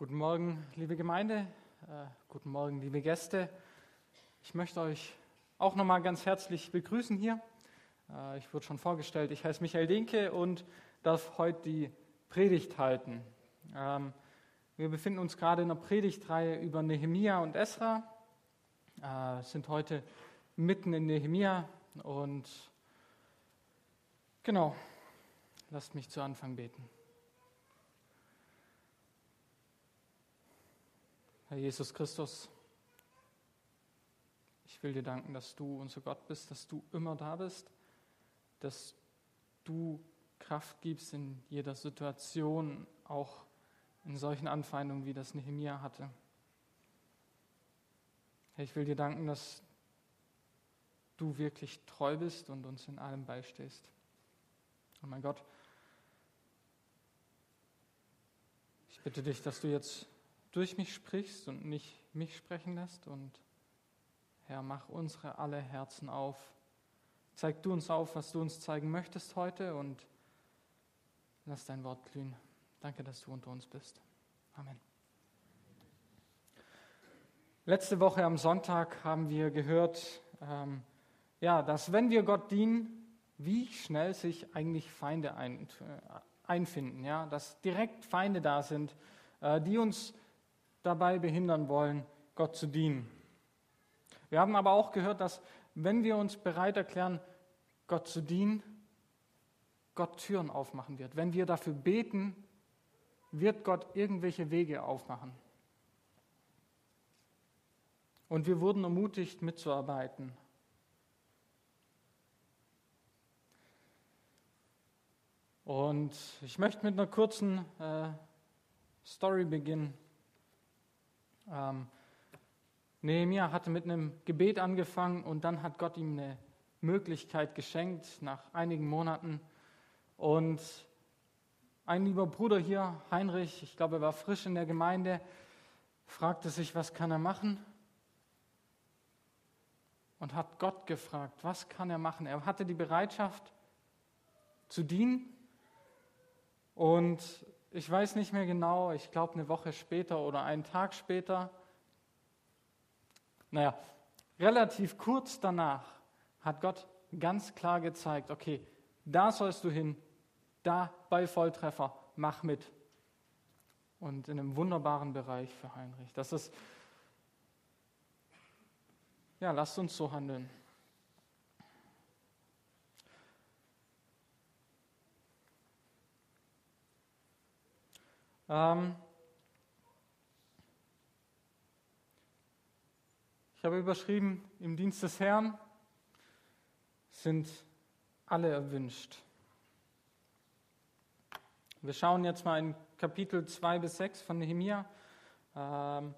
Guten Morgen, liebe Gemeinde. Äh, guten Morgen, liebe Gäste. Ich möchte euch auch nochmal ganz herzlich begrüßen hier. Äh, ich wurde schon vorgestellt, ich heiße Michael Dinke und darf heute die Predigt halten. Ähm, wir befinden uns gerade in einer Predigtreihe über Nehemia und Esra, äh, sind heute mitten in Nehemia und genau, lasst mich zu Anfang beten. Herr Jesus Christus, ich will dir danken, dass du unser Gott bist, dass du immer da bist, dass du Kraft gibst in jeder Situation, auch in solchen Anfeindungen, wie das Nehemia hatte. Herr, ich will dir danken, dass du wirklich treu bist und uns in allem beistehst. Und mein Gott, ich bitte dich, dass du jetzt durch mich sprichst und nicht mich sprechen lässt. Und Herr, mach unsere alle Herzen auf. Zeig du uns auf, was du uns zeigen möchtest heute und lass dein Wort glühen. Danke, dass du unter uns bist. Amen. Letzte Woche am Sonntag haben wir gehört, ähm, ja, dass wenn wir Gott dienen, wie schnell sich eigentlich Feinde ein, äh, einfinden, ja, dass direkt Feinde da sind, äh, die uns dabei behindern wollen, Gott zu dienen. Wir haben aber auch gehört, dass wenn wir uns bereit erklären, Gott zu dienen, Gott Türen aufmachen wird. Wenn wir dafür beten, wird Gott irgendwelche Wege aufmachen. Und wir wurden ermutigt, mitzuarbeiten. Und ich möchte mit einer kurzen äh, Story beginnen. Ähm, Nehemiah hatte mit einem Gebet angefangen und dann hat Gott ihm eine Möglichkeit geschenkt nach einigen Monaten. Und ein lieber Bruder hier, Heinrich, ich glaube, er war frisch in der Gemeinde, fragte sich, was kann er machen? Und hat Gott gefragt, was kann er machen? Er hatte die Bereitschaft zu dienen. Und ich weiß nicht mehr genau, ich glaube eine Woche später oder einen Tag später, naja, relativ kurz danach hat Gott ganz klar gezeigt, okay, da sollst du hin, da bei Volltreffer, mach mit. Und in einem wunderbaren Bereich für Heinrich. Das ist, ja, lasst uns so handeln. Ähm ich habe überschrieben, im Dienst des Herrn sind alle erwünscht. Wir schauen jetzt mal in Kapitel 2 bis 6 von Nehemia. Ähm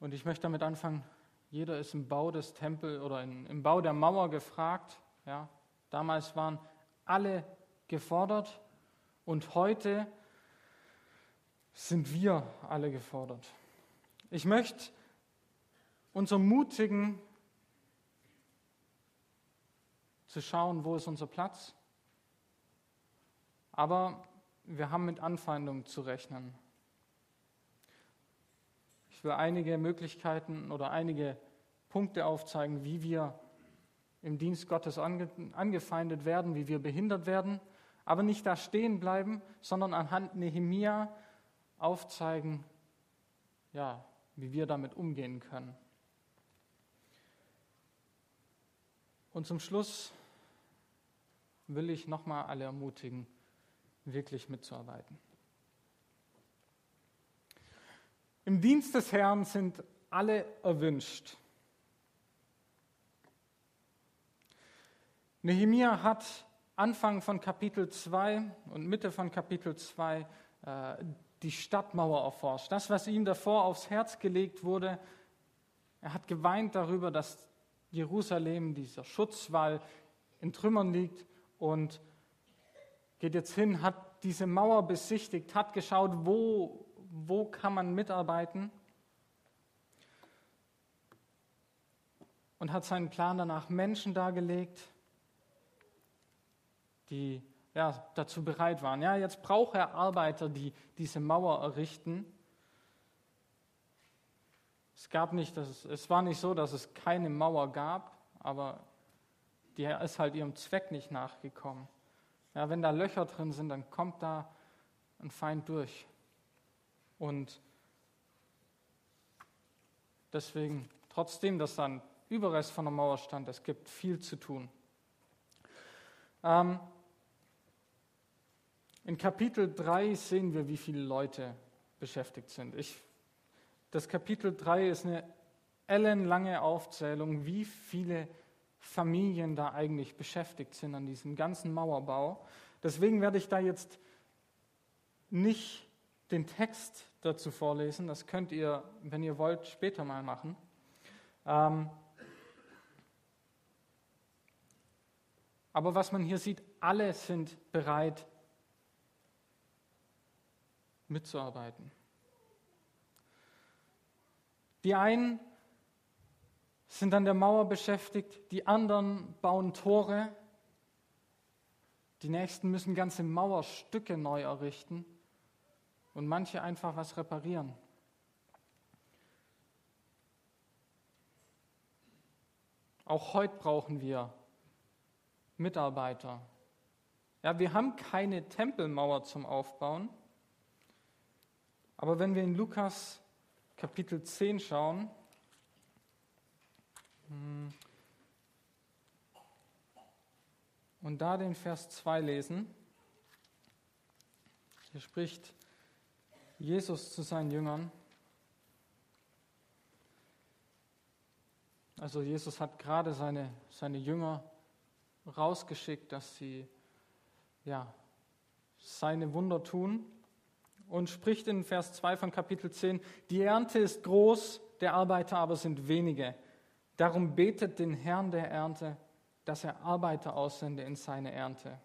und ich möchte damit anfangen, jeder ist im Bau des Tempels oder in, im Bau der Mauer gefragt. Ja, damals waren alle gefordert und heute sind wir alle gefordert. Ich möchte uns ermutigen, zu schauen, wo ist unser Platz. Aber wir haben mit Anfeindungen zu rechnen. Ich will einige Möglichkeiten oder einige Punkte aufzeigen, wie wir im Dienst Gottes ange angefeindet werden, wie wir behindert werden, aber nicht da stehen bleiben, sondern anhand Nehemia aufzeigen, ja, wie wir damit umgehen können. Und zum Schluss will ich nochmal alle ermutigen, wirklich mitzuarbeiten. Im Dienst des Herrn sind alle erwünscht. Nehemia hat Anfang von Kapitel 2 und Mitte von Kapitel 2 äh, die Stadtmauer erforscht. Das, was ihm davor aufs Herz gelegt wurde, er hat geweint darüber, dass Jerusalem, dieser Schutzwall, in Trümmern liegt und geht jetzt hin, hat diese Mauer besichtigt, hat geschaut, wo, wo kann man mitarbeiten und hat seinen Plan danach Menschen dargelegt, die ja, dazu bereit waren. Ja, jetzt braucht er Arbeiter, die diese Mauer errichten. Es gab nicht, es, es war nicht so, dass es keine Mauer gab, aber die ist halt ihrem Zweck nicht nachgekommen. Ja, wenn da Löcher drin sind, dann kommt da ein Feind durch. Und deswegen, trotzdem, dass dann Überrest von der Mauer stand, es gibt viel zu tun. Ähm, in Kapitel 3 sehen wir, wie viele Leute beschäftigt sind. Ich, das Kapitel 3 ist eine ellenlange Aufzählung, wie viele Familien da eigentlich beschäftigt sind an diesem ganzen Mauerbau. Deswegen werde ich da jetzt nicht den Text dazu vorlesen. Das könnt ihr, wenn ihr wollt, später mal machen. Ähm, aber was man hier sieht, alle sind bereit mitzuarbeiten. Die einen sind an der Mauer beschäftigt, die anderen bauen Tore, die nächsten müssen ganze Mauerstücke neu errichten und manche einfach was reparieren. Auch heute brauchen wir Mitarbeiter. Ja, wir haben keine Tempelmauer zum Aufbauen, aber wenn wir in Lukas Kapitel 10 schauen, hm, und da den Vers 2 lesen, hier spricht Jesus zu seinen Jüngern. Also Jesus hat gerade seine, seine Jünger rausgeschickt, dass sie ja, seine Wunder tun und spricht in Vers 2 von Kapitel 10, die Ernte ist groß, der Arbeiter aber sind wenige. Darum betet den Herrn der Ernte, dass er Arbeiter aussende in seine Ernte.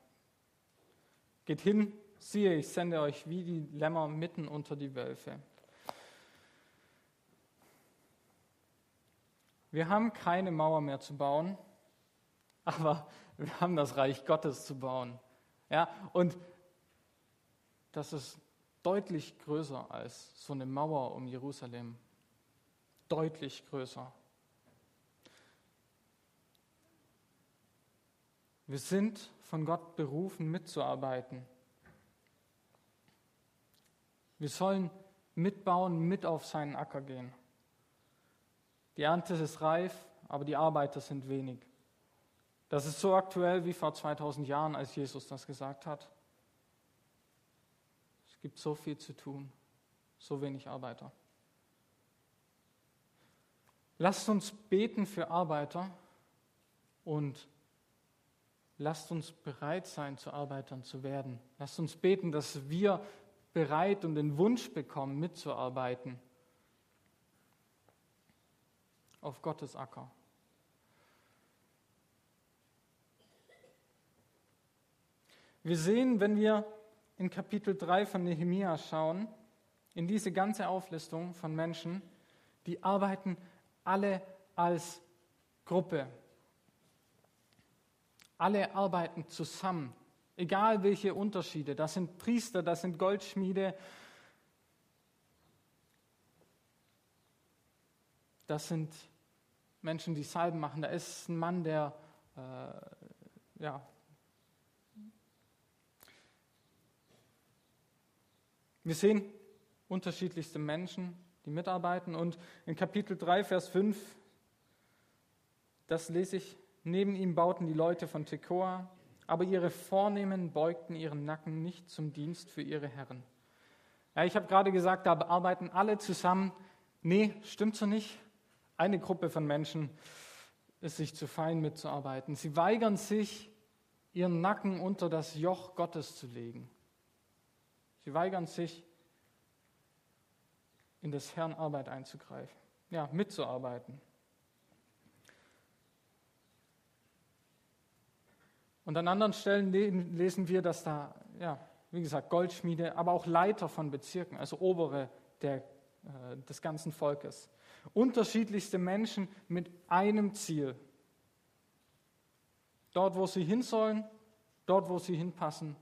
Geht hin, siehe, ich sende euch wie die Lämmer mitten unter die Wölfe. Wir haben keine Mauer mehr zu bauen, aber wir haben das Reich Gottes zu bauen. Ja, und das ist deutlich größer als so eine Mauer um Jerusalem. Deutlich größer. Wir sind von Gott berufen, mitzuarbeiten. Wir sollen mitbauen, mit auf seinen Acker gehen. Die Ernte ist reif, aber die Arbeiter sind wenig. Das ist so aktuell wie vor 2000 Jahren, als Jesus das gesagt hat. Gibt so viel zu tun, so wenig Arbeiter. Lasst uns beten für Arbeiter und lasst uns bereit sein, zu Arbeitern zu werden. Lasst uns beten, dass wir bereit und den Wunsch bekommen, mitzuarbeiten auf Gottes Acker. Wir sehen, wenn wir in Kapitel 3 von Nehemia schauen, in diese ganze Auflistung von Menschen, die arbeiten alle als Gruppe. Alle arbeiten zusammen, egal welche Unterschiede. Das sind Priester, das sind Goldschmiede, das sind Menschen, die Salben machen. Da ist ein Mann, der äh, ja, Wir sehen unterschiedlichste Menschen, die mitarbeiten. Und in Kapitel 3, Vers 5, das lese ich, neben ihm bauten die Leute von Tekoa, aber ihre Vornehmen beugten ihren Nacken nicht zum Dienst für ihre Herren. Ja, ich habe gerade gesagt, da arbeiten alle zusammen. Nee, stimmt so nicht. Eine Gruppe von Menschen ist sich zu fein mitzuarbeiten. Sie weigern sich, ihren Nacken unter das Joch Gottes zu legen. Sie weigern sich, in des Herrn Arbeit einzugreifen, ja, mitzuarbeiten. Und an anderen Stellen lesen wir, dass da, ja, wie gesagt, Goldschmiede, aber auch Leiter von Bezirken, also Obere der, äh, des ganzen Volkes. Unterschiedlichste Menschen mit einem Ziel. Dort, wo sie hin sollen, dort, wo sie hinpassen,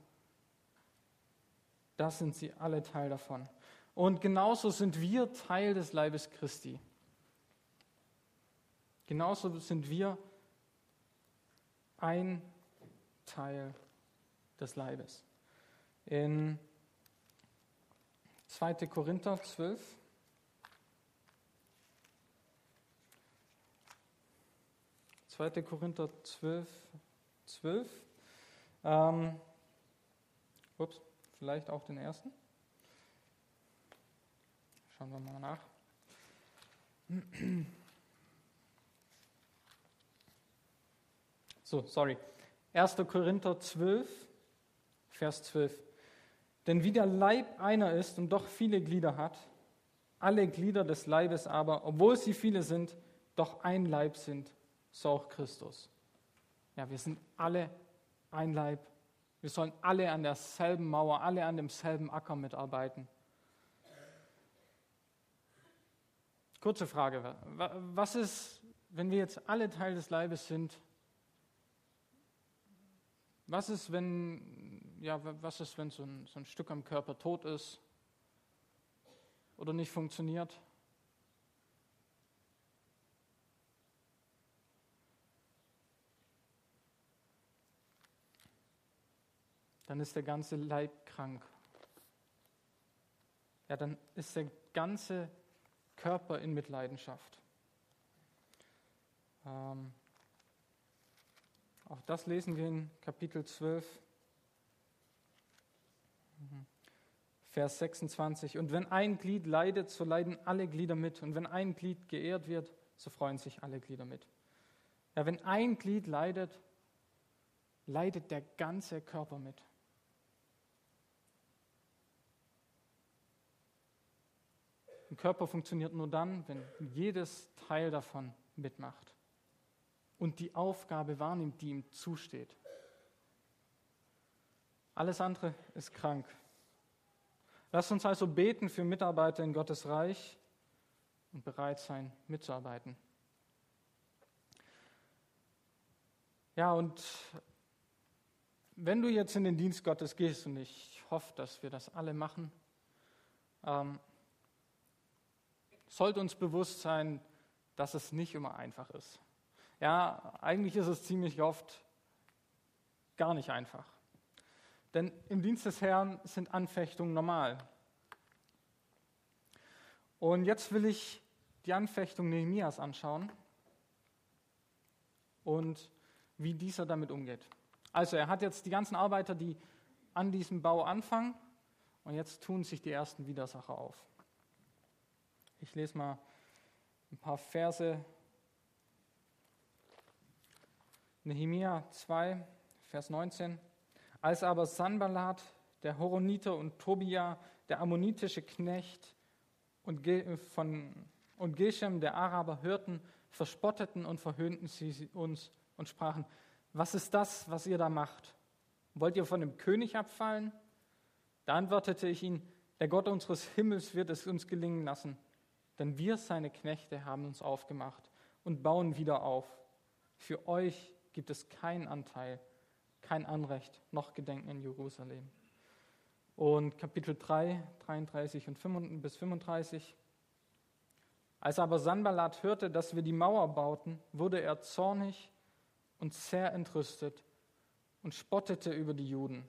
da sind sie alle Teil davon. Und genauso sind wir Teil des Leibes Christi. Genauso sind wir ein Teil des Leibes. In 2. Korinther 12. Zweite Korinther 12, 12. Ähm, ups, vielleicht auch den ersten. Schauen wir mal nach. So, sorry. 1. Korinther 12, Vers 12. Denn wie der Leib einer ist und doch viele Glieder hat, alle Glieder des Leibes aber, obwohl sie viele sind, doch ein Leib sind, so auch Christus. Ja, wir sind alle ein Leib. Wir sollen alle an derselben Mauer, alle an demselben Acker mitarbeiten. Kurze Frage. Was ist, wenn wir jetzt alle Teil des Leibes sind? Was ist, wenn, ja, was ist, wenn so ein, so ein Stück am Körper tot ist oder nicht funktioniert? Dann ist der ganze Leib krank. Ja, dann ist der ganze Körper in Mitleidenschaft. Ähm, auch das lesen wir in Kapitel 12, mhm. Vers 26. Und wenn ein Glied leidet, so leiden alle Glieder mit. Und wenn ein Glied geehrt wird, so freuen sich alle Glieder mit. Ja, wenn ein Glied leidet, leidet der ganze Körper mit. Ein Körper funktioniert nur dann, wenn jedes Teil davon mitmacht und die Aufgabe wahrnimmt, die ihm zusteht. Alles andere ist krank. Lasst uns also beten für Mitarbeiter in Gottes Reich und bereit sein, mitzuarbeiten. Ja, und wenn du jetzt in den Dienst Gottes gehst, und ich hoffe, dass wir das alle machen, ähm, sollte uns bewusst sein, dass es nicht immer einfach ist. Ja, eigentlich ist es ziemlich oft gar nicht einfach. Denn im Dienst des Herrn sind Anfechtungen normal. Und jetzt will ich die Anfechtung Nehemias anschauen und wie dieser damit umgeht. Also er hat jetzt die ganzen Arbeiter, die an diesem Bau anfangen und jetzt tun sich die ersten Widersacher auf. Ich lese mal ein paar Verse. Nehemia 2, Vers 19. Als aber Sanballat, der Horoniter und Tobia, der ammonitische Knecht und, Ge von, und Geshem, der Araber, hörten, verspotteten und verhöhnten sie uns und sprachen, was ist das, was ihr da macht? Wollt ihr von dem König abfallen? Da antwortete ich ihnen, der Gott unseres Himmels wird es uns gelingen lassen, denn wir, seine Knechte, haben uns aufgemacht und bauen wieder auf. Für euch gibt es keinen Anteil, kein Anrecht, noch Gedenken in Jerusalem. Und Kapitel 3, 33 und 5, bis 35. Als aber Sanballat hörte, dass wir die Mauer bauten, wurde er zornig und sehr entrüstet und spottete über die Juden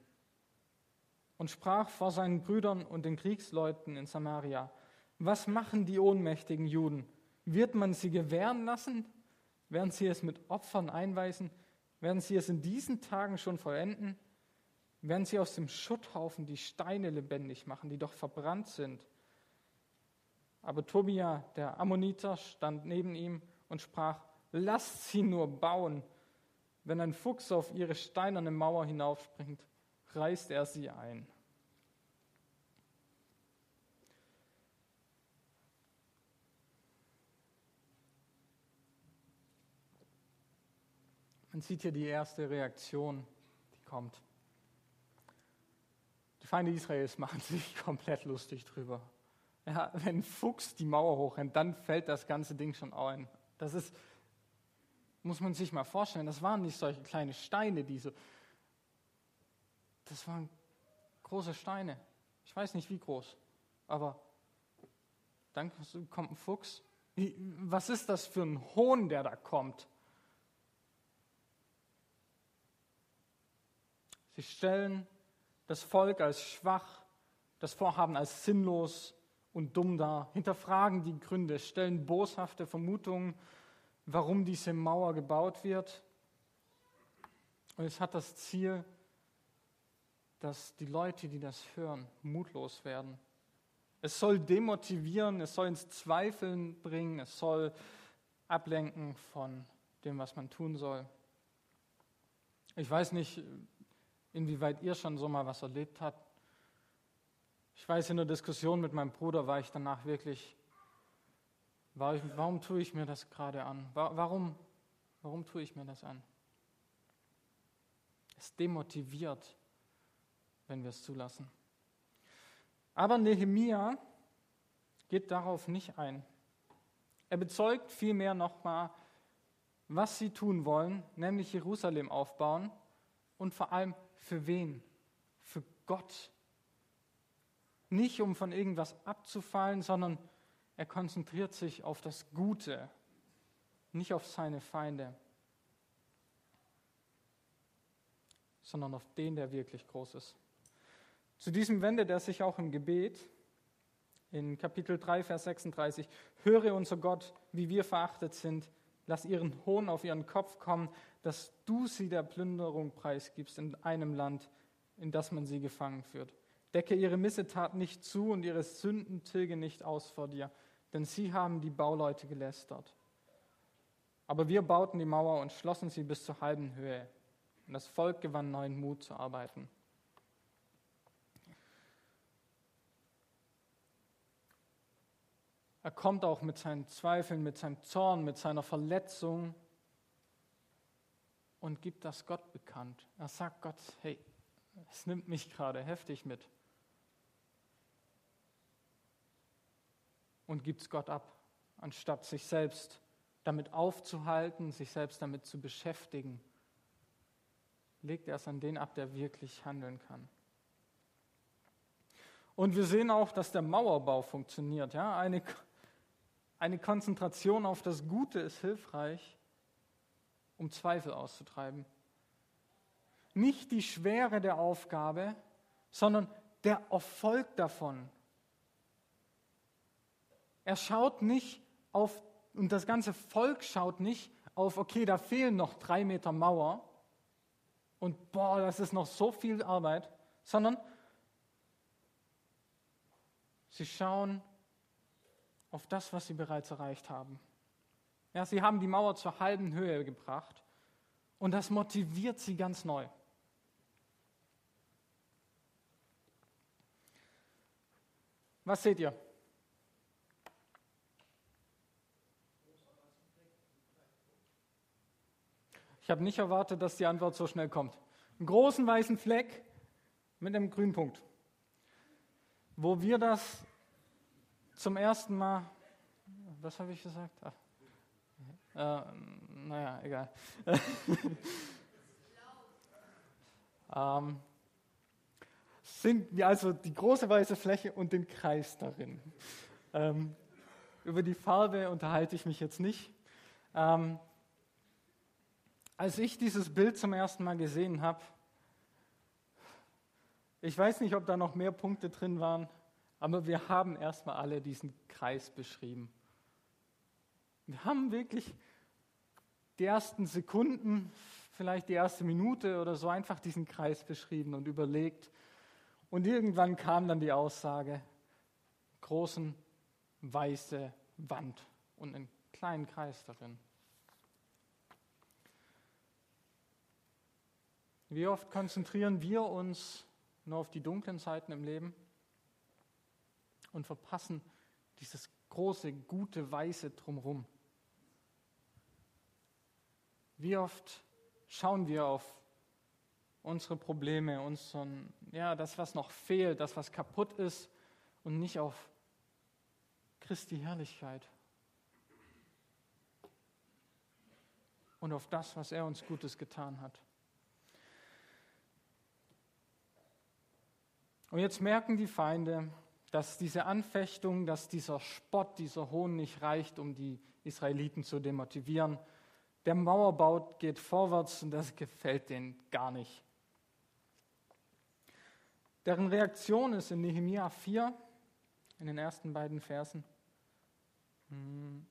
und sprach vor seinen Brüdern und den Kriegsleuten in Samaria, was machen die ohnmächtigen Juden? Wird man sie gewähren lassen? Werden sie es mit Opfern einweisen? Werden sie es in diesen Tagen schon vollenden? Werden sie aus dem Schutthaufen die Steine lebendig machen, die doch verbrannt sind? Aber Tobia, der Ammoniter, stand neben ihm und sprach, lasst sie nur bauen. Wenn ein Fuchs auf ihre steinerne Mauer hinaufspringt, reißt er sie ein. Man sieht hier die erste Reaktion, die kommt. Die Feinde Israels machen sich komplett lustig drüber. Ja, wenn ein Fuchs die Mauer hochrennt, dann fällt das ganze Ding schon ein. Das ist, muss man sich mal vorstellen, das waren nicht solche kleine Steine, die so das waren große Steine. Ich weiß nicht wie groß, aber dann kommt ein Fuchs. Was ist das für ein Hohn, der da kommt? Sie stellen das Volk als schwach, das Vorhaben als sinnlos und dumm dar, hinterfragen die Gründe, stellen boshafte Vermutungen, warum diese Mauer gebaut wird. Und es hat das Ziel, dass die Leute, die das hören, mutlos werden. Es soll demotivieren, es soll ins Zweifeln bringen, es soll ablenken von dem, was man tun soll. Ich weiß nicht, inwieweit ihr schon so mal was erlebt habt. Ich weiß, in der Diskussion mit meinem Bruder war ich danach wirklich, war ich, warum tue ich mir das gerade an? Warum, warum tue ich mir das an? Es demotiviert, wenn wir es zulassen. Aber Nehemia geht darauf nicht ein. Er bezeugt vielmehr nochmal, was sie tun wollen, nämlich Jerusalem aufbauen und vor allem für wen? Für Gott. Nicht um von irgendwas abzufallen, sondern er konzentriert sich auf das Gute, nicht auf seine Feinde, sondern auf den, der wirklich groß ist. Zu diesem wendet er sich auch im Gebet in Kapitel 3, Vers 36. Höre unser Gott, wie wir verachtet sind. Lass ihren Hohn auf ihren Kopf kommen, dass du sie der Plünderung preisgibst in einem Land, in das man sie gefangen führt. Decke ihre Missetat nicht zu und ihre Sünden tilge nicht aus vor dir, denn sie haben die Bauleute gelästert. Aber wir bauten die Mauer und schlossen sie bis zur halben Höhe. Und das Volk gewann neuen Mut zu arbeiten. Er kommt auch mit seinen Zweifeln, mit seinem Zorn, mit seiner Verletzung und gibt das Gott bekannt. Er sagt Gott, hey, es nimmt mich gerade heftig mit. Und gibt es Gott ab, anstatt sich selbst damit aufzuhalten, sich selbst damit zu beschäftigen. Legt er es an den ab, der wirklich handeln kann. Und wir sehen auch, dass der Mauerbau funktioniert. Ja? Eine eine Konzentration auf das Gute ist hilfreich, um Zweifel auszutreiben. Nicht die Schwere der Aufgabe, sondern der Erfolg davon. Er schaut nicht auf, und das ganze Volk schaut nicht auf, okay, da fehlen noch drei Meter Mauer und boah, das ist noch so viel Arbeit, sondern sie schauen auf das, was sie bereits erreicht haben. Ja, sie haben die Mauer zur halben Höhe gebracht und das motiviert sie ganz neu. Was seht ihr? Ich habe nicht erwartet, dass die Antwort so schnell kommt. Einen großen weißen Fleck mit einem grünen Punkt. Wo wir das zum ersten Mal, was habe ich gesagt? Ach, äh, naja, egal. ähm, sind also die große weiße Fläche und den Kreis darin. Ähm, über die Farbe unterhalte ich mich jetzt nicht. Ähm, als ich dieses Bild zum ersten Mal gesehen habe, ich weiß nicht, ob da noch mehr Punkte drin waren, aber wir haben erstmal alle diesen Kreis beschrieben. Wir haben wirklich die ersten Sekunden, vielleicht die erste Minute oder so einfach diesen Kreis beschrieben und überlegt. Und irgendwann kam dann die Aussage, großen weiße Wand und einen kleinen Kreis darin. Wie oft konzentrieren wir uns nur auf die dunklen Seiten im Leben? Und verpassen dieses große, gute, weiße drumherum. Wie oft schauen wir auf unsere Probleme, unseren, ja, das, was noch fehlt, das, was kaputt ist und nicht auf Christi Herrlichkeit und auf das, was er uns Gutes getan hat. Und jetzt merken die Feinde, dass diese Anfechtung, dass dieser Spott, dieser Hohn nicht reicht, um die Israeliten zu demotivieren. Der Mauerbau geht vorwärts und das gefällt denen gar nicht. Deren Reaktion ist in Nehemia 4, in den ersten beiden Versen. Hm.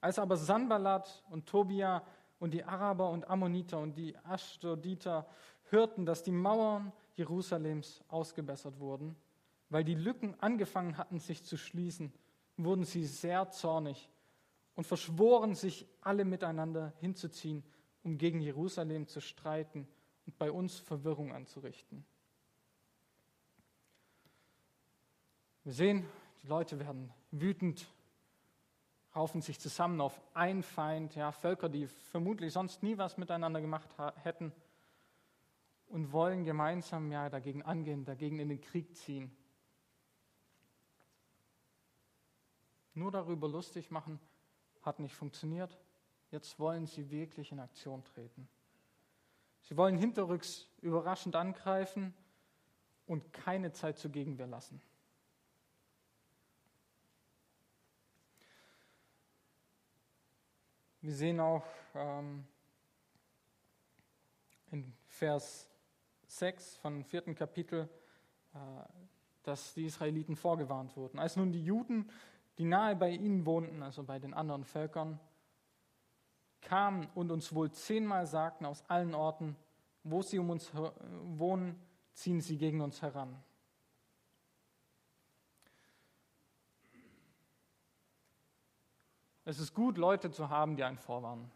Als aber Sanballat und Tobia und die Araber und Ammoniter und die Ashdoditer hörten, dass die Mauern Jerusalems ausgebessert wurden, weil die Lücken angefangen hatten, sich zu schließen, wurden sie sehr zornig und verschworen sich alle miteinander hinzuziehen, um gegen Jerusalem zu streiten und bei uns Verwirrung anzurichten. Wir sehen, die Leute werden wütend, raufen sich zusammen auf einen Feind, ja, Völker, die vermutlich sonst nie was miteinander gemacht hätten und wollen gemeinsam ja, dagegen angehen, dagegen in den Krieg ziehen. Nur darüber lustig machen hat nicht funktioniert. Jetzt wollen sie wirklich in Aktion treten. Sie wollen hinterrücks überraschend angreifen und keine Zeit zur Gegenwehr lassen. Wir sehen auch ähm, in Vers 6 vom vierten Kapitel, äh, dass die Israeliten vorgewarnt wurden. Als nun die Juden, die nahe bei ihnen wohnten, also bei den anderen Völkern, kamen und uns wohl zehnmal sagten aus allen Orten, wo sie um uns wohnen, ziehen sie gegen uns heran. Es ist gut, Leute zu haben, die einen vorwarnen,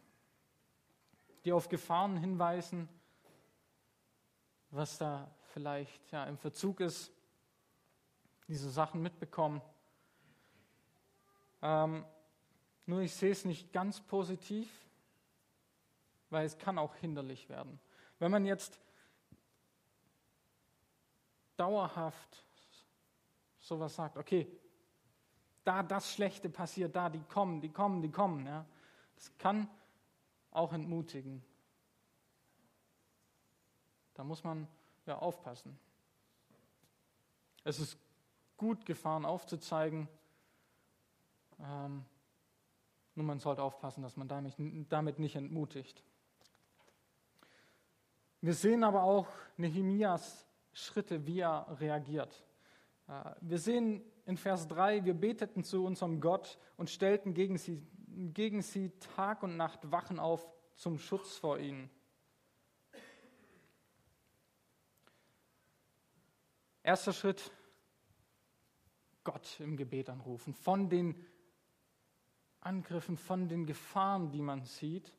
die auf Gefahren hinweisen, was da vielleicht ja, im Verzug ist, diese Sachen mitbekommen. Ähm, nur ich sehe es nicht ganz positiv, weil es kann auch hinderlich werden. Wenn man jetzt dauerhaft sowas sagt, okay, da das Schlechte passiert, da die kommen, die kommen, die kommen, ja, das kann auch entmutigen. Da muss man ja aufpassen. Es ist gut, Gefahren aufzuzeigen. Ähm, nur man sollte aufpassen, dass man damit, damit nicht entmutigt. Wir sehen aber auch Nehemias Schritte, wie er reagiert. Äh, wir sehen in Vers 3, wir beteten zu unserem Gott und stellten gegen sie, gegen sie Tag und Nacht Wachen auf zum Schutz vor ihnen. Erster Schritt, Gott im Gebet anrufen, von den Angriffen, von den Gefahren, die man sieht.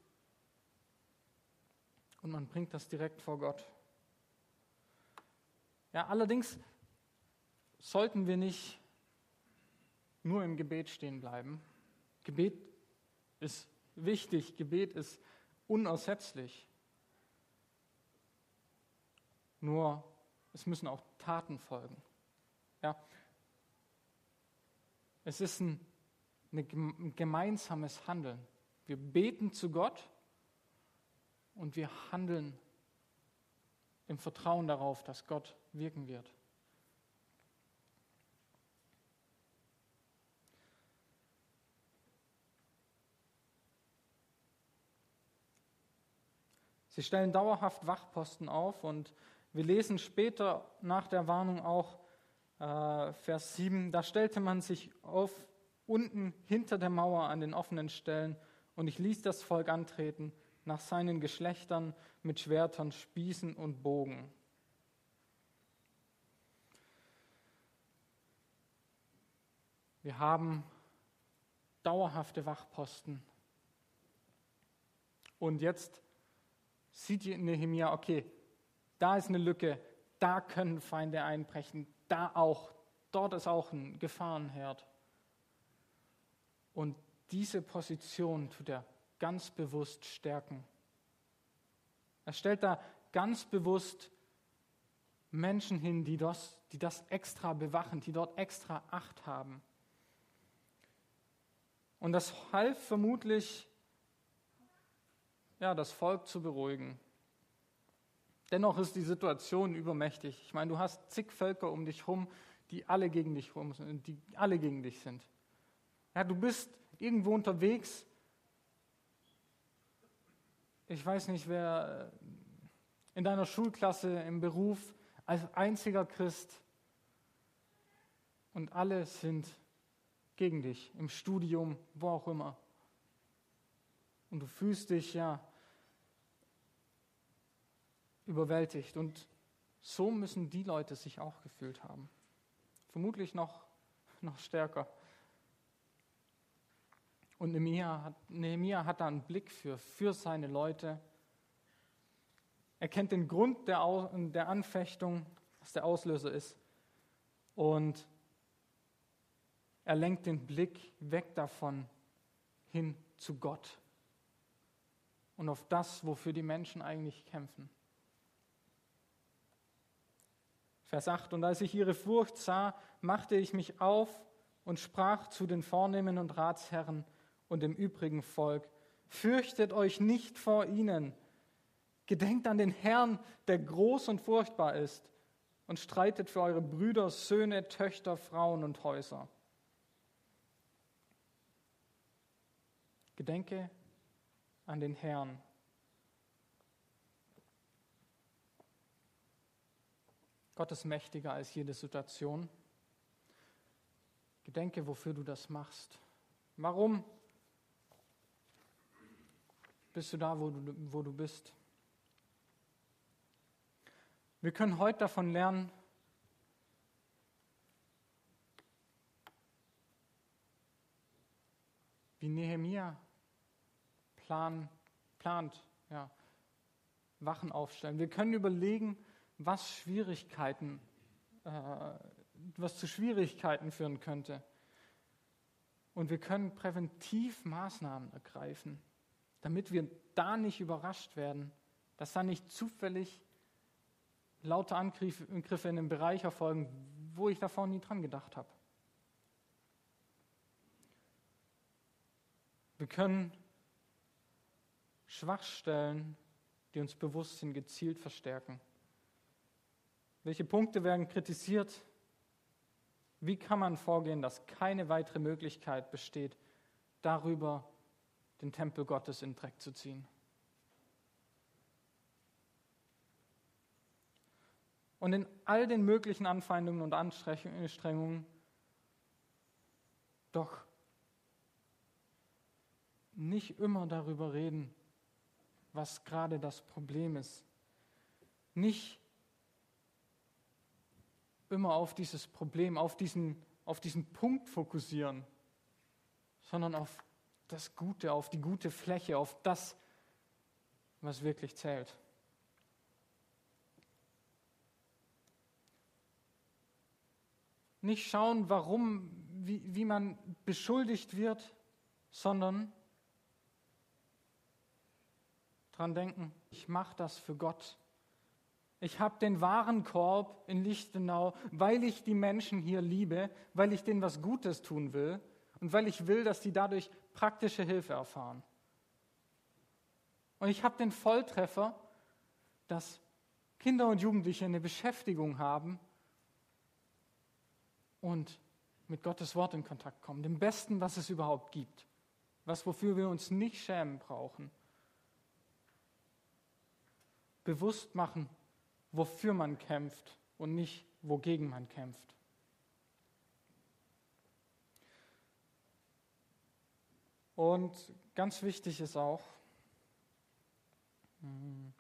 Und man bringt das direkt vor Gott. Ja, allerdings sollten wir nicht nur im Gebet stehen bleiben. Gebet ist wichtig, Gebet ist unersetzlich. Nur es müssen auch Taten folgen. Ja. Es ist ein, ein gemeinsames Handeln. Wir beten zu Gott und wir handeln im Vertrauen darauf, dass Gott wirken wird. Sie stellen dauerhaft Wachposten auf und wir lesen später nach der Warnung auch äh, Vers 7, da stellte man sich auf unten hinter der Mauer an den offenen Stellen und ich ließ das Volk antreten nach seinen Geschlechtern mit Schwertern, Spießen und Bogen. Wir haben dauerhafte Wachposten. Und jetzt sieht Nehemiah, okay, da ist eine Lücke, da können Feinde einbrechen, da auch, dort ist auch ein Gefahrenherd. Und diese Position tut er ganz bewusst stärken. Er stellt da ganz bewusst Menschen hin, die das, die das extra bewachen, die dort extra Acht haben. Und das half vermutlich, ja, das Volk zu beruhigen. Dennoch ist die Situation übermächtig. Ich meine, du hast zig Völker um dich herum, die alle gegen dich rum sind, die alle gegen dich sind. Ja, du bist irgendwo unterwegs. Ich weiß nicht, wer in deiner Schulklasse, im Beruf als einziger Christ und alle sind gegen dich, im Studium, wo auch immer. Und du fühlst dich ja überwältigt. Und so müssen die Leute sich auch gefühlt haben. Vermutlich noch, noch stärker. Und Nehemiah hat, Nehemiah hat da einen Blick für, für seine Leute. Er kennt den Grund der, der Anfechtung, was der Auslöser ist. Und er lenkt den Blick weg davon hin zu Gott und auf das, wofür die Menschen eigentlich kämpfen. Vers 8, und als ich ihre Furcht sah, machte ich mich auf und sprach zu den Vornehmen und Ratsherren und dem übrigen Volk, fürchtet euch nicht vor ihnen, gedenkt an den Herrn, der groß und furchtbar ist, und streitet für eure Brüder, Söhne, Töchter, Frauen und Häuser. Gedenke an den Herrn. Gott ist mächtiger als jede Situation. Gedenke, wofür du das machst. Warum bist du da, wo du, wo du bist? Wir können heute davon lernen, wie Nehemia plan, plant, ja, Wachen aufstellen. Wir können überlegen, was Schwierigkeiten, äh, was zu Schwierigkeiten führen könnte. Und wir können präventiv Maßnahmen ergreifen, damit wir da nicht überrascht werden, dass da nicht zufällig laute Angriffe in einem Bereich erfolgen, wo ich davor nie dran gedacht habe. Wir können Schwachstellen, die uns bewusst sind, gezielt verstärken. Welche Punkte werden kritisiert? Wie kann man vorgehen, dass keine weitere Möglichkeit besteht, darüber den Tempel Gottes in Dreck zu ziehen? Und in all den möglichen Anfeindungen und Anstrengungen doch nicht immer darüber reden, was gerade das Problem ist. Nicht immer auf dieses Problem, auf diesen, auf diesen Punkt fokussieren, sondern auf das Gute, auf die gute Fläche, auf das, was wirklich zählt. Nicht schauen, warum, wie, wie man beschuldigt wird, sondern dran denken, ich mache das für Gott. Ich habe den Warenkorb in Lichtenau, weil ich die Menschen hier liebe, weil ich denen was Gutes tun will und weil ich will, dass sie dadurch praktische Hilfe erfahren. Und ich habe den Volltreffer, dass Kinder und Jugendliche eine Beschäftigung haben und mit Gottes Wort in Kontakt kommen, dem Besten, was es überhaupt gibt, was wofür wir uns nicht schämen brauchen bewusst machen, wofür man kämpft und nicht wogegen man kämpft. Und ganz wichtig ist auch, hm,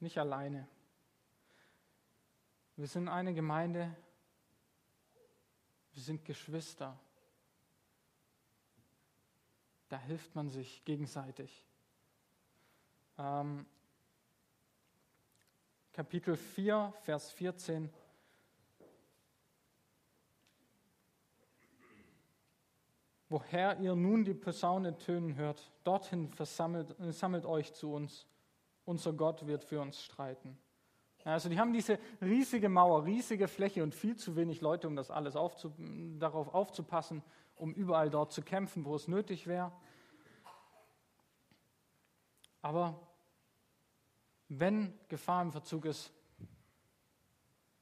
nicht alleine. Wir sind eine Gemeinde, wir sind Geschwister. Da hilft man sich gegenseitig. Ähm, Kapitel 4, Vers 14. Woher ihr nun die Posaune tönen hört, dorthin versammelt sammelt euch zu uns. Unser Gott wird für uns streiten. Also die haben diese riesige Mauer, riesige Fläche und viel zu wenig Leute, um das alles aufzu, darauf aufzupassen, um überall dort zu kämpfen, wo es nötig wäre. Aber wenn Gefahr im Verzug ist,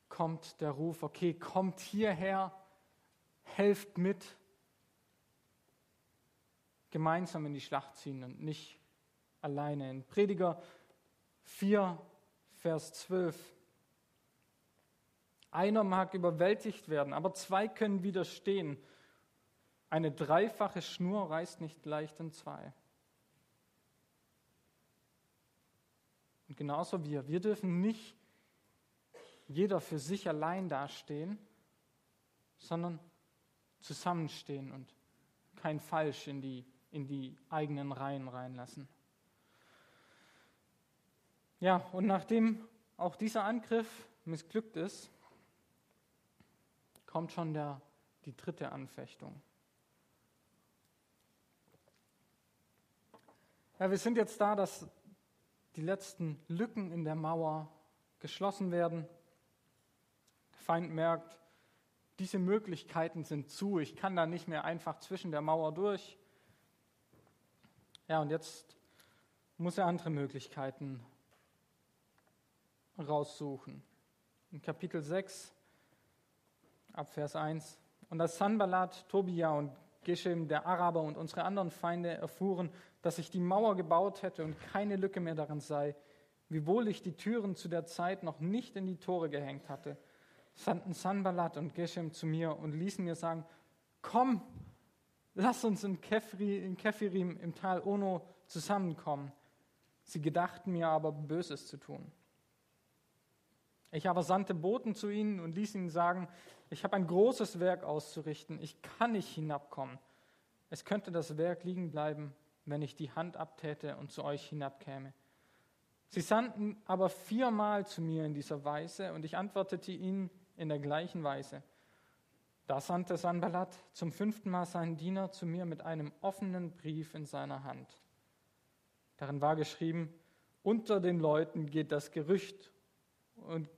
kommt der Ruf, okay, kommt hierher, helft mit, gemeinsam in die Schlacht ziehen und nicht alleine. In Prediger 4, Vers 12. Einer mag überwältigt werden, aber zwei können widerstehen. Eine dreifache Schnur reißt nicht leicht in zwei. Und genauso wir. Wir dürfen nicht jeder für sich allein dastehen, sondern zusammenstehen und kein Falsch in die, in die eigenen Reihen reinlassen. Ja, und nachdem auch dieser Angriff missglückt ist, kommt schon der, die dritte Anfechtung. Ja, wir sind jetzt da, dass die letzten Lücken in der Mauer geschlossen werden. Der Feind merkt, diese Möglichkeiten sind zu, ich kann da nicht mehr einfach zwischen der Mauer durch. Ja, und jetzt muss er andere Möglichkeiten raussuchen. In Kapitel 6, ab Vers 1. Und als Sanballat, Tobia und Geshem, der Araber und unsere anderen Feinde erfuhren, dass ich die Mauer gebaut hätte und keine Lücke mehr darin sei, wiewohl ich die Türen zu der Zeit noch nicht in die Tore gehängt hatte, sandten Sanballat und Geshem zu mir und ließen mir sagen, komm, lass uns in, Kefri, in Kefirim im Tal Ono zusammenkommen. Sie gedachten mir aber Böses zu tun. Ich aber sandte Boten zu ihnen und ließ ihnen sagen, ich habe ein großes Werk auszurichten, ich kann nicht hinabkommen. Es könnte das Werk liegen bleiben, wenn ich die Hand abtäte und zu euch hinabkäme. Sie sandten aber viermal zu mir in dieser Weise, und ich antwortete ihnen in der gleichen Weise. Da sandte Sanballat zum fünften Mal seinen Diener zu mir mit einem offenen Brief in seiner Hand. Darin war geschrieben, unter den Leuten geht das Gerücht, und,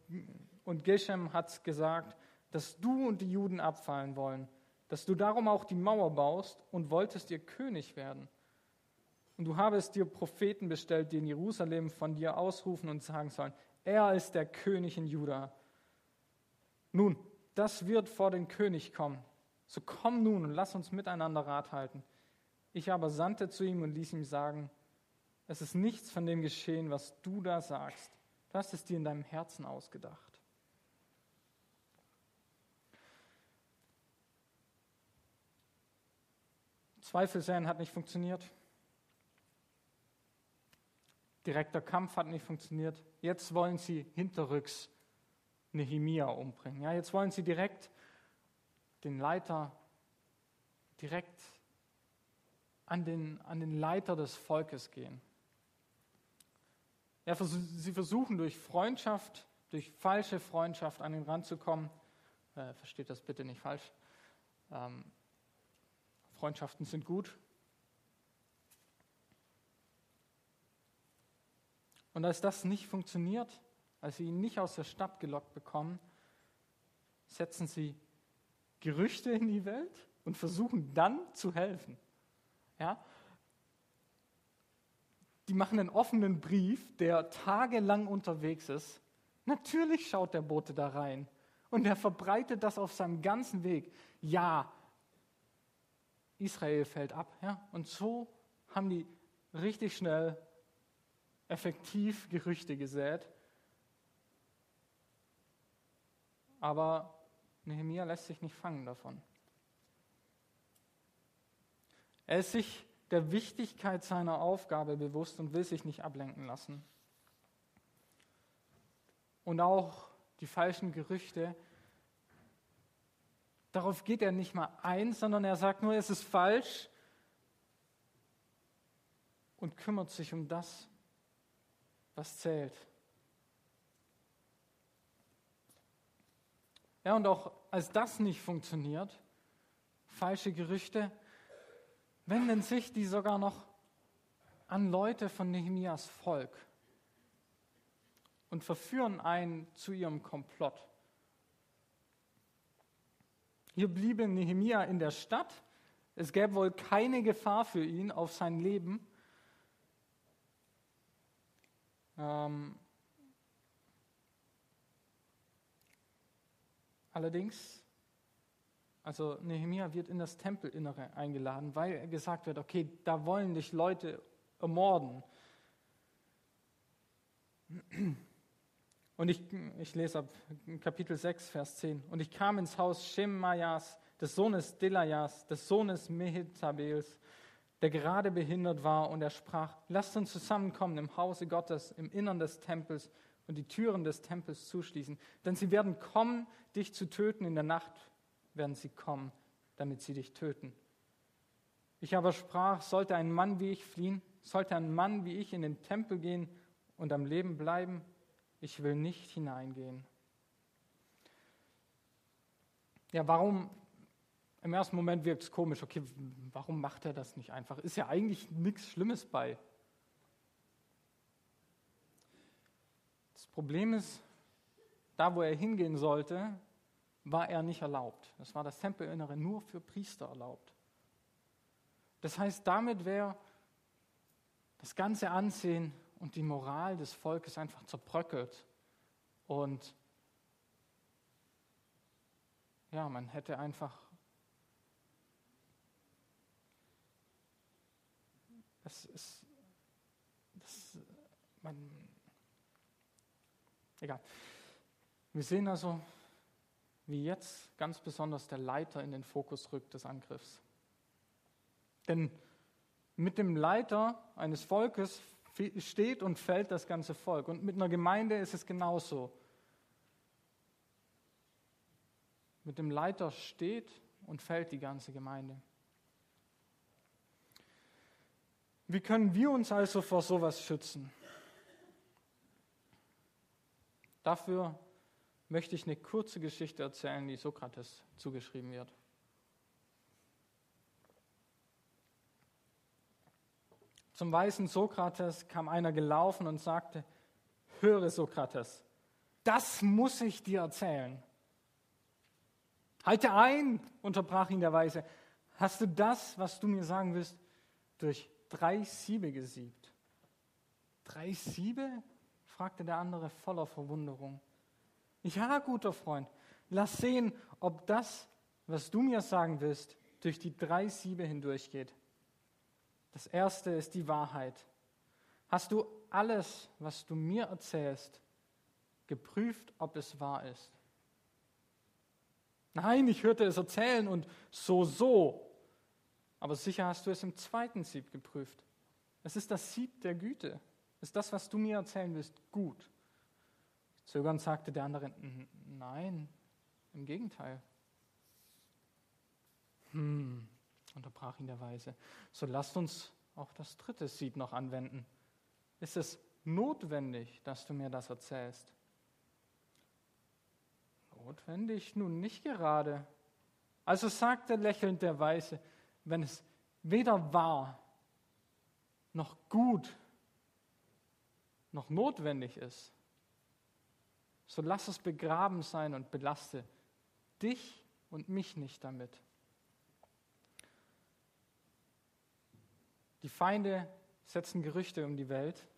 und Geshem hat gesagt, dass du und die Juden abfallen wollen, dass du darum auch die Mauer baust und wolltest ihr König werden. Und du habest dir Propheten bestellt, die in Jerusalem von dir ausrufen und sagen sollen, er ist der König in Juda. Nun, das wird vor den König kommen. So komm nun und lass uns miteinander Rat halten. Ich aber sandte zu ihm und ließ ihm sagen, es ist nichts von dem geschehen, was du da sagst. Du hast es dir in deinem Herzen ausgedacht. Zweifel säen hat nicht funktioniert. Direkter Kampf hat nicht funktioniert. Jetzt wollen sie hinterrücks Nehemia umbringen. Ja, jetzt wollen sie direkt den Leiter, direkt an den, an den Leiter des Volkes gehen. Ja, sie versuchen durch Freundschaft, durch falsche Freundschaft an den Rand zu kommen. Äh, versteht das bitte nicht falsch. Ähm, Freundschaften sind gut, Und als das nicht funktioniert, als sie ihn nicht aus der Stadt gelockt bekommen, setzen sie Gerüchte in die Welt und versuchen dann zu helfen. Ja? Die machen einen offenen Brief, der tagelang unterwegs ist. Natürlich schaut der Bote da rein und er verbreitet das auf seinem ganzen Weg. Ja, Israel fällt ab. Ja? Und so haben die richtig schnell effektiv Gerüchte gesät. Aber Nehemia lässt sich nicht fangen davon. Er ist sich der Wichtigkeit seiner Aufgabe bewusst und will sich nicht ablenken lassen. Und auch die falschen Gerüchte, darauf geht er nicht mal ein, sondern er sagt nur, es ist falsch und kümmert sich um das, was zählt. Ja, und auch als das nicht funktioniert, falsche Gerüchte, wenden sich die sogar noch an Leute von Nehemias Volk und verführen einen zu ihrem Komplott. Hier bliebe Nehemia in der Stadt. Es gäbe wohl keine Gefahr für ihn auf sein Leben. Ähm, allerdings, also Nehemiah wird in das Tempelinnere eingeladen, weil gesagt wird, okay, da wollen dich Leute ermorden. Und ich, ich lese ab Kapitel 6, Vers 10. Und ich kam ins Haus Shemajas, des Sohnes Delajas, des Sohnes Mehetabels, der gerade behindert war, und er sprach, lasst uns zusammenkommen im Hause Gottes, im Innern des Tempels und die Türen des Tempels zuschließen. Denn sie werden kommen, dich zu töten. In der Nacht werden sie kommen, damit sie dich töten. Ich aber sprach, sollte ein Mann wie ich fliehen, sollte ein Mann wie ich in den Tempel gehen und am Leben bleiben, ich will nicht hineingehen. Ja, warum? Im ersten Moment wirkt es komisch. Okay, warum macht er das nicht einfach? Ist ja eigentlich nichts Schlimmes bei. Problem ist, da wo er hingehen sollte, war er nicht erlaubt. Das war das Tempelinnere nur für Priester erlaubt. Das heißt, damit wäre das ganze Ansehen und die Moral des Volkes einfach zerbröckelt. Und ja, man hätte einfach das ist das, man, egal. Wir sehen also, wie jetzt ganz besonders der Leiter in den Fokus rückt des Angriffs. Denn mit dem Leiter eines Volkes steht und fällt das ganze Volk. Und mit einer Gemeinde ist es genauso. Mit dem Leiter steht und fällt die ganze Gemeinde. Wie können wir uns also vor sowas schützen? Dafür möchte ich eine kurze Geschichte erzählen, die Sokrates zugeschrieben wird. Zum weisen Sokrates kam einer gelaufen und sagte, höre Sokrates, das muss ich dir erzählen. Halte ein, unterbrach ihn der Weise. Hast du das, was du mir sagen willst, durch drei Siebe gesiebt? Drei Siebe? Fragte der andere voller Verwunderung. Ja, guter Freund, lass sehen, ob das, was du mir sagen willst, durch die drei Siebe hindurchgeht. Das erste ist die Wahrheit. Hast du alles, was du mir erzählst, geprüft, ob es wahr ist? Nein, ich hörte es erzählen und so, so. Aber sicher hast du es im zweiten Sieb geprüft. Es ist das Sieb der Güte. Ist das, was du mir erzählen willst, gut? Zögernd sagte der andere, nein, im Gegenteil. Hm, unterbrach ihn der Weise. So lasst uns auch das dritte Sieb noch anwenden. Ist es notwendig, dass du mir das erzählst? Notwendig? Nun nicht gerade. Also sagte lächelnd der Weise, wenn es weder wahr noch gut noch notwendig ist, so lass es begraben sein und belaste dich und mich nicht damit. Die Feinde setzen Gerüchte um die Welt.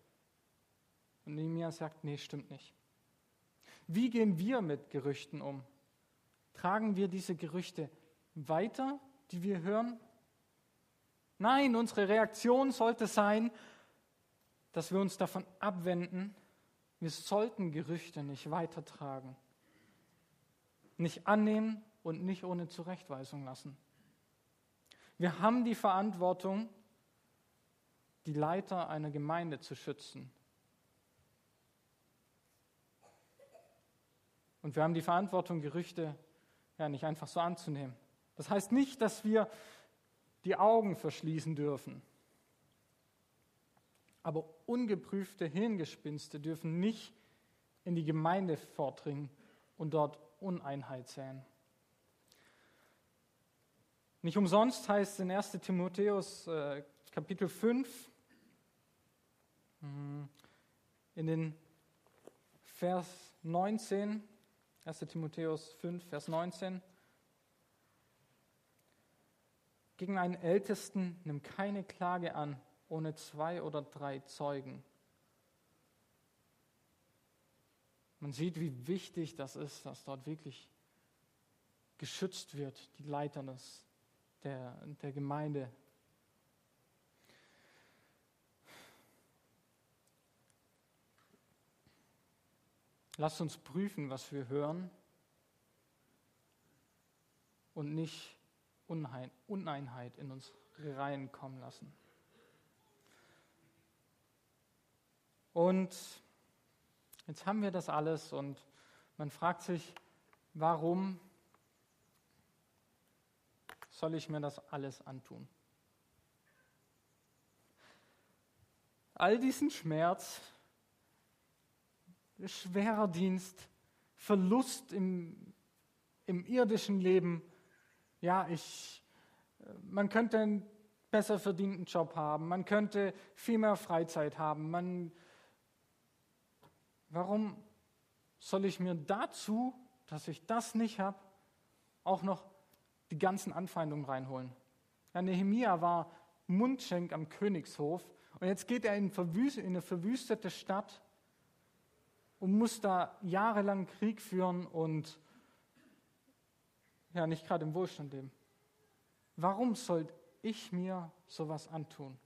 Und Nehemiah sagt, nee, stimmt nicht. Wie gehen wir mit Gerüchten um? Tragen wir diese Gerüchte weiter, die wir hören? Nein, unsere Reaktion sollte sein, dass wir uns davon abwenden. Wir sollten Gerüchte nicht weitertragen, nicht annehmen und nicht ohne Zurechtweisung lassen. Wir haben die Verantwortung, die Leiter einer Gemeinde zu schützen. Und wir haben die Verantwortung, Gerüchte ja nicht einfach so anzunehmen. Das heißt nicht, dass wir die Augen verschließen dürfen. Aber ungeprüfte Hirngespinste dürfen nicht in die Gemeinde vordringen und dort Uneinheit säen. Nicht umsonst heißt in 1 Timotheus äh, Kapitel 5, hm. In den Vers 19, 1 Timotheus 5, Vers 19. Gegen einen Ältesten nimm keine Klage an, ohne zwei oder drei Zeugen. Man sieht, wie wichtig das ist, dass dort wirklich geschützt wird, die Leiter des, der, der Gemeinde. Lasst uns prüfen, was wir hören und nicht Uneinheit in uns reinkommen lassen. Und jetzt haben wir das alles und man fragt sich, warum soll ich mir das alles antun? All diesen Schmerz, schwerer Dienst, Verlust im, im irdischen Leben. Ja, ich, man könnte einen besser verdienten Job haben, man könnte viel mehr Freizeit haben. Man, warum soll ich mir dazu, dass ich das nicht habe, auch noch die ganzen Anfeindungen reinholen? Ja, Nehemia war Mundschenk am Königshof und jetzt geht er in eine verwüstete Stadt und muss da jahrelang Krieg führen und ja, nicht gerade im Wohlstand leben. Warum soll ich mir sowas antun,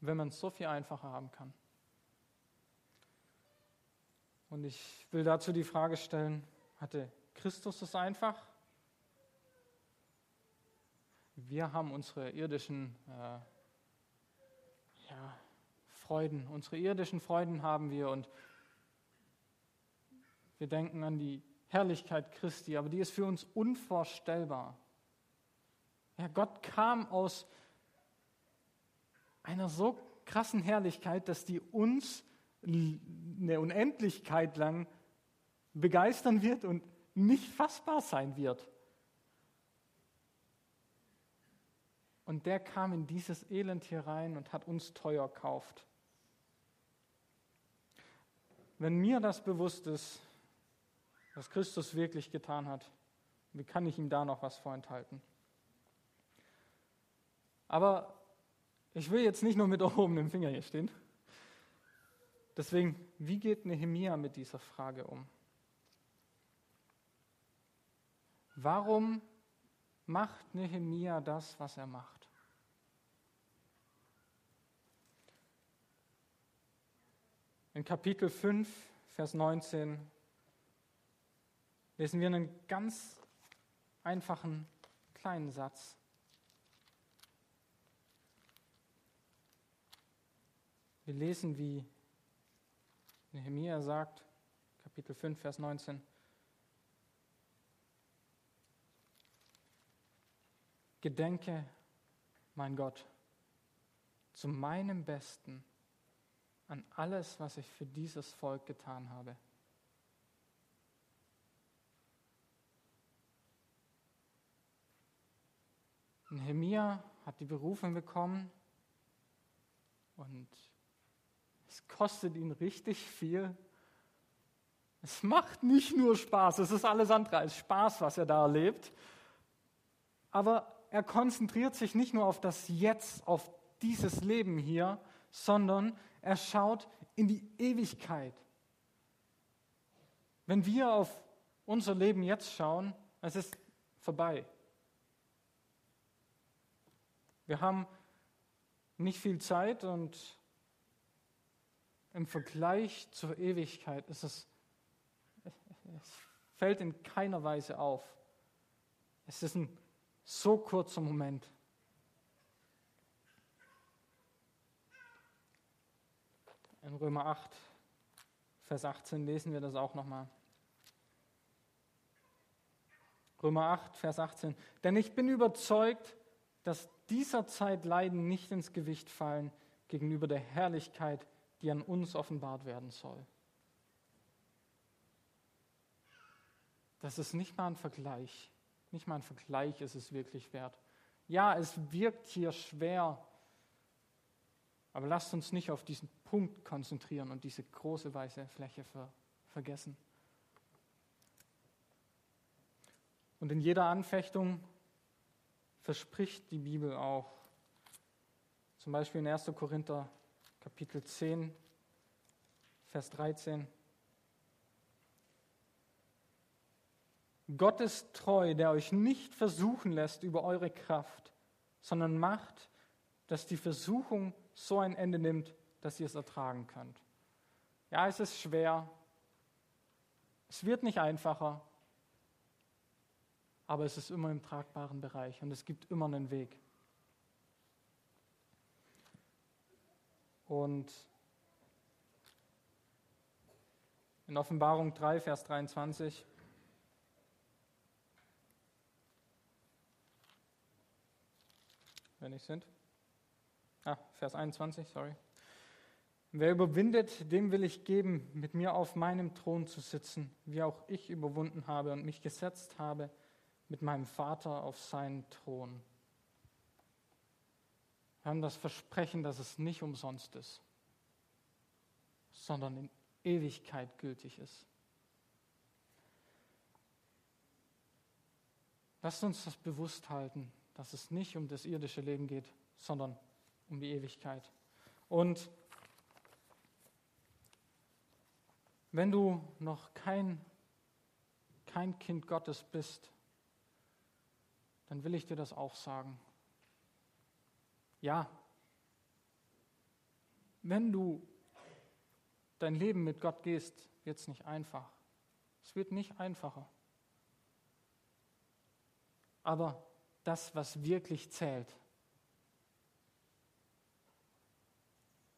wenn man es so viel einfacher haben kann? Und ich will dazu die Frage stellen, hatte Christus es einfach? Wir haben unsere irdischen äh, ja, Freuden, unsere irdischen Freuden haben wir und wir denken an die Herrlichkeit Christi, aber die ist für uns unvorstellbar. Ja, Gott kam aus einer so krassen Herrlichkeit, dass die uns eine Unendlichkeit lang begeistern wird und nicht fassbar sein wird. Und der kam in dieses Elend hier rein und hat uns teuer gekauft. Wenn mir das bewusst ist, was Christus wirklich getan hat, wie kann ich ihm da noch was vorenthalten? Aber ich will jetzt nicht nur mit erhobenem Finger hier stehen. Deswegen, wie geht Nehemia mit dieser Frage um? Warum macht Nehemia das, was er macht? In Kapitel 5, Vers 19 lesen wir einen ganz einfachen kleinen Satz. Wir lesen, wie Nehemiah sagt, Kapitel 5, Vers 19, Gedenke, mein Gott, zu meinem Besten an alles, was ich für dieses Volk getan habe. Nehemia hat die Berufung bekommen und es kostet ihn richtig viel. Es macht nicht nur Spaß, es ist alles andere als Spaß, was er da erlebt. Aber er konzentriert sich nicht nur auf das Jetzt, auf dieses Leben hier, sondern er schaut in die Ewigkeit. Wenn wir auf unser Leben jetzt schauen, es ist vorbei. Wir haben nicht viel Zeit und im Vergleich zur Ewigkeit ist es, es fällt in keiner Weise auf. Es ist ein so kurzer Moment. In Römer 8, Vers 18 lesen wir das auch nochmal. Römer 8, Vers 18. Denn ich bin überzeugt, dass dieser Zeit Leiden nicht ins Gewicht fallen gegenüber der Herrlichkeit, die an uns offenbart werden soll. Das ist nicht mal ein Vergleich. Nicht mal ein Vergleich ist es wirklich wert. Ja, es wirkt hier schwer, aber lasst uns nicht auf diesen Punkt konzentrieren und diese große weiße Fläche ver vergessen. Und in jeder Anfechtung verspricht die Bibel auch, zum Beispiel in 1. Korinther Kapitel 10, Vers 13. Gott ist treu, der euch nicht versuchen lässt über eure Kraft, sondern macht, dass die Versuchung so ein Ende nimmt, dass ihr es ertragen könnt. Ja, es ist schwer. Es wird nicht einfacher. Aber es ist immer im tragbaren Bereich und es gibt immer einen Weg. Und in Offenbarung 3, Vers 23 wenn ich sind. Ah, Vers 21, sorry. Wer überwindet, dem will ich geben, mit mir auf meinem Thron zu sitzen, wie auch ich überwunden habe und mich gesetzt habe mit meinem Vater auf seinen Thron. Wir haben das Versprechen, dass es nicht umsonst ist, sondern in Ewigkeit gültig ist. Lasst uns das bewusst halten, dass es nicht um das irdische Leben geht, sondern um die Ewigkeit. Und wenn du noch kein, kein Kind Gottes bist, dann will ich dir das auch sagen. Ja, wenn du dein Leben mit Gott gehst, wird es nicht einfach. Es wird nicht einfacher. Aber das, was wirklich zählt,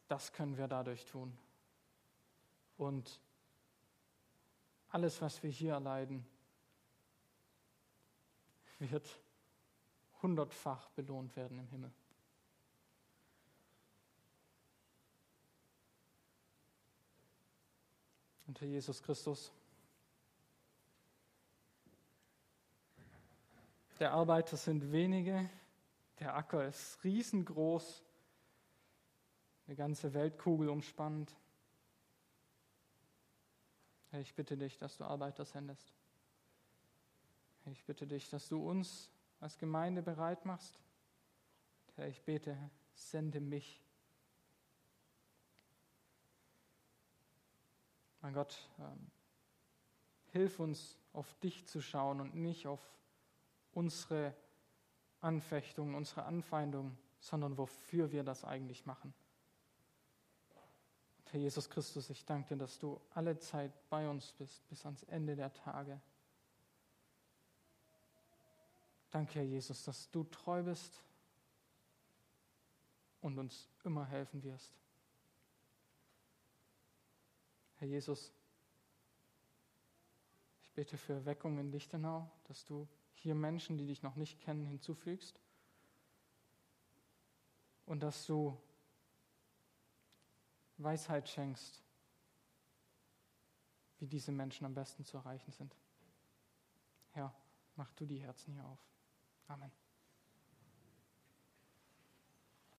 das können wir dadurch tun. Und alles, was wir hier erleiden, wird hundertfach belohnt werden im Himmel. Und Herr Jesus Christus, der Arbeiter sind wenige, der Acker ist riesengroß, eine ganze Weltkugel umspannt. Herr, ich bitte dich, dass du Arbeiter sendest. Herr, ich bitte dich, dass du uns als Gemeinde bereit machst. Herr, ich bete, sende mich. Mein Gott, ähm, hilf uns, auf dich zu schauen und nicht auf unsere Anfechtungen, unsere Anfeindungen, sondern wofür wir das eigentlich machen. Und Herr Jesus Christus, ich danke dir, dass du alle Zeit bei uns bist, bis ans Ende der Tage. Danke, Herr Jesus, dass du treu bist und uns immer helfen wirst. Herr Jesus, ich bete für Erweckung in Lichtenau, dass du hier Menschen, die dich noch nicht kennen, hinzufügst und dass du Weisheit schenkst, wie diese Menschen am besten zu erreichen sind. Herr, mach du die Herzen hier auf. Amen.